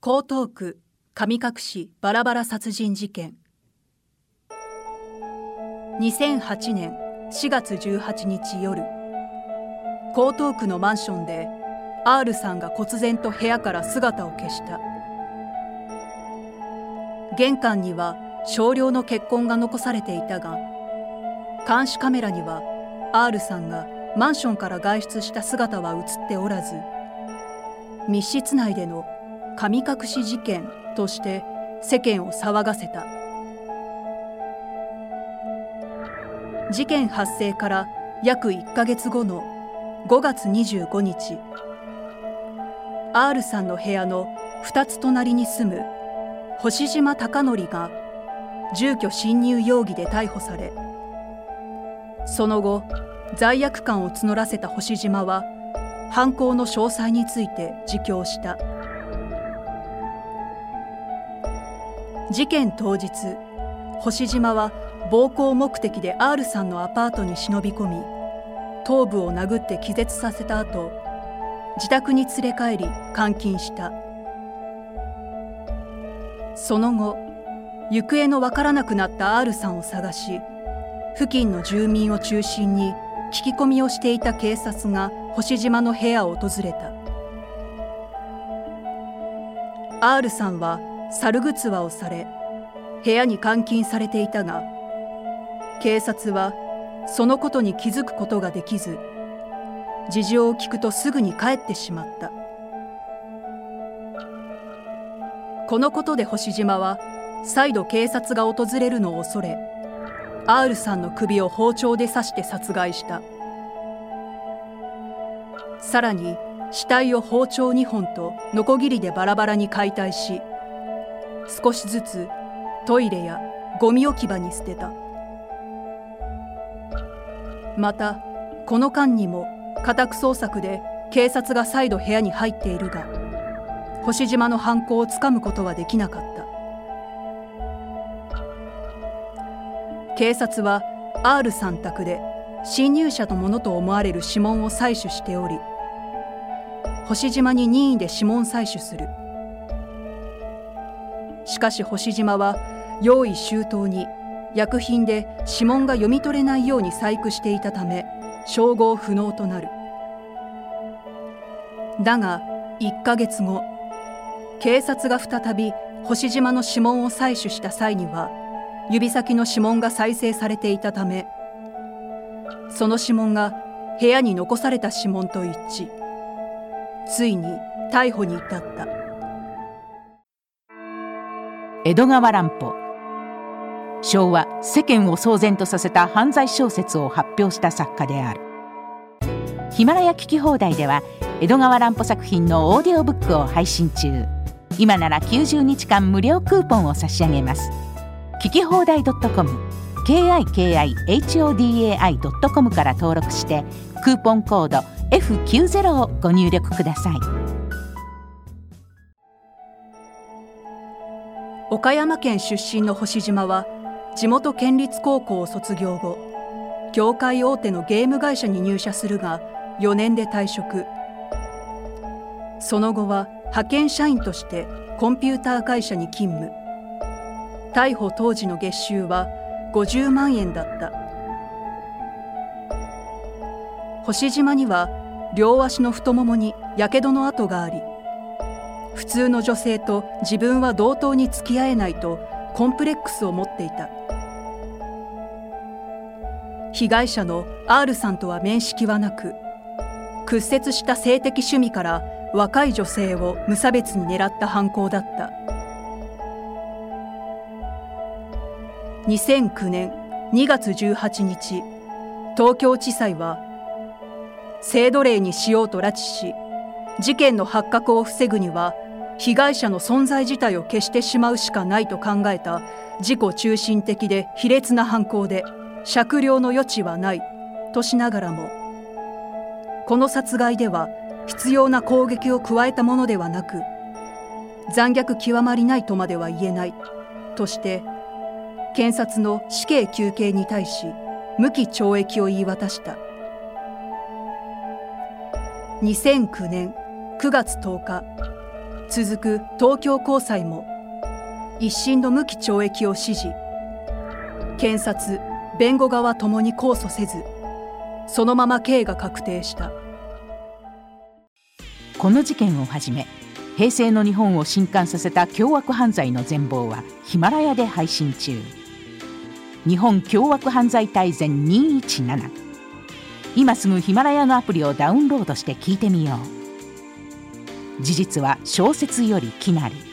江東区神隠しバラバラ殺人事件。2008年4月18日夜。江東区のマンションで R さんが忽然と部屋から姿を消した。玄関には少量の血痕が残されていたが監視カメラには R さんがマンションから外出した姿は映っておらず密室内での神隠し事件として世間を騒がせた。事件発生から約1ヶ月後の5月25日 R さんの部屋の2つ隣に住む星島貴則が住居侵入容疑で逮捕されその後罪悪感を募らせた星島は犯行の詳細について自供した。事件当日星島は暴行目的で R さんのアパートに忍び込み頭部を殴って気絶させた後自宅に連れ帰り監禁した。その後行方のわからなくなった R さんを探し付近の住民を中心に聞き込みをしていた警察が星島の部屋を訪れた。R さんは猿ぐつわをされ部屋に監禁されていたが警察はそのことに気づくことができず事情を聞くとすぐに帰ってしまった。このことで星島は再度警察が訪れるのを恐れ R さんの首を包丁で刺して殺害した。さらに死体を包丁2本とノコギリでバラバラに解体し少しずつトイレやゴミ置き場に捨てた。またこの間にも家宅捜索で警察が再度部屋に入っているが星島の犯行をつかむことはできなかった。警察は R さん宅で侵入者のものと思われる指紋を採取しており星島に任意で指紋採取する。しかし星島は用意周到に薬品で指紋が読み取れないように細工していたため照合不能となる。だが1ヶ月後警察が再び星島の指紋を採取した際には指先の指紋が再生されていたためその指紋が部屋に残された指紋と一致。ついに逮捕に至った。江戸川乱歩。昭和世間を騒然とさせた犯罪小説を発表した作家である。ヒマラヤ聞き放題では江戸川乱歩作品のオーディオブックを配信中。今なら90日間無料クーポンを差し上げます。聞き放題 .com kikihodai.com から登録してクーポンコード F90 をご入力ください。岡山県出身の星島は地元県立高校を卒業後業界大手のゲーム会社に入社するが4年で退職。その後は派遣社員としてコンピューター会社に勤務。逮捕当時の月収は50万円だった。星島には両足の太ももにやけどの跡があり普通の女性と自分は同等に付き合えないとコンプレックスを持っていた。被害者の R さんとは面識はなく屈折した性的趣味から若い女性を無差別に狙った犯行だった。2009年2月18日東京地裁は制度令にしようと拉致し事件の発覚を防ぐには被害者の存在自体を消してしまうしかないと考えた自己中心的で卑劣な犯行で酌量の余地はないとしながらもこの殺害では必要な攻撃を加えたものではなく残虐極まりないとまでは言えないとして検察の死刑求刑に対し無期懲役を言い渡した。2009年9月10日続く東京高裁も一審の無期懲役を指示。検察弁護側ともに控訴せずそのまま刑が確定した。この事件をはじめ平成の日本を震撼させた凶悪犯罪の全貌はヒマラヤで配信中。日本凶悪犯罪大全217今すぐヒマラヤのアプリをダウンロードして聞いてみよう。事実は小説よりきなり。